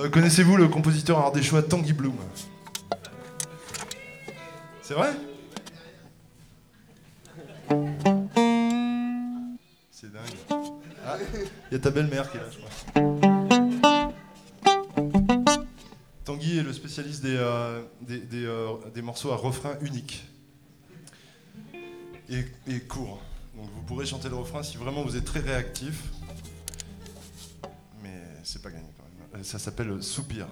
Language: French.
Euh, Connaissez-vous le compositeur ardéchois Tanguy Bloom? C'est vrai? C'est dingue. Ah, il y a ta belle-mère qui est là, je crois. Tanguy est le spécialiste des, euh, euh, des morceaux à refrain unique et, et court. Donc vous pourrez chanter le refrain si vraiment vous êtes très réactif. C'est pas gagné quand même. Euh, Ça s'appelle Soupir.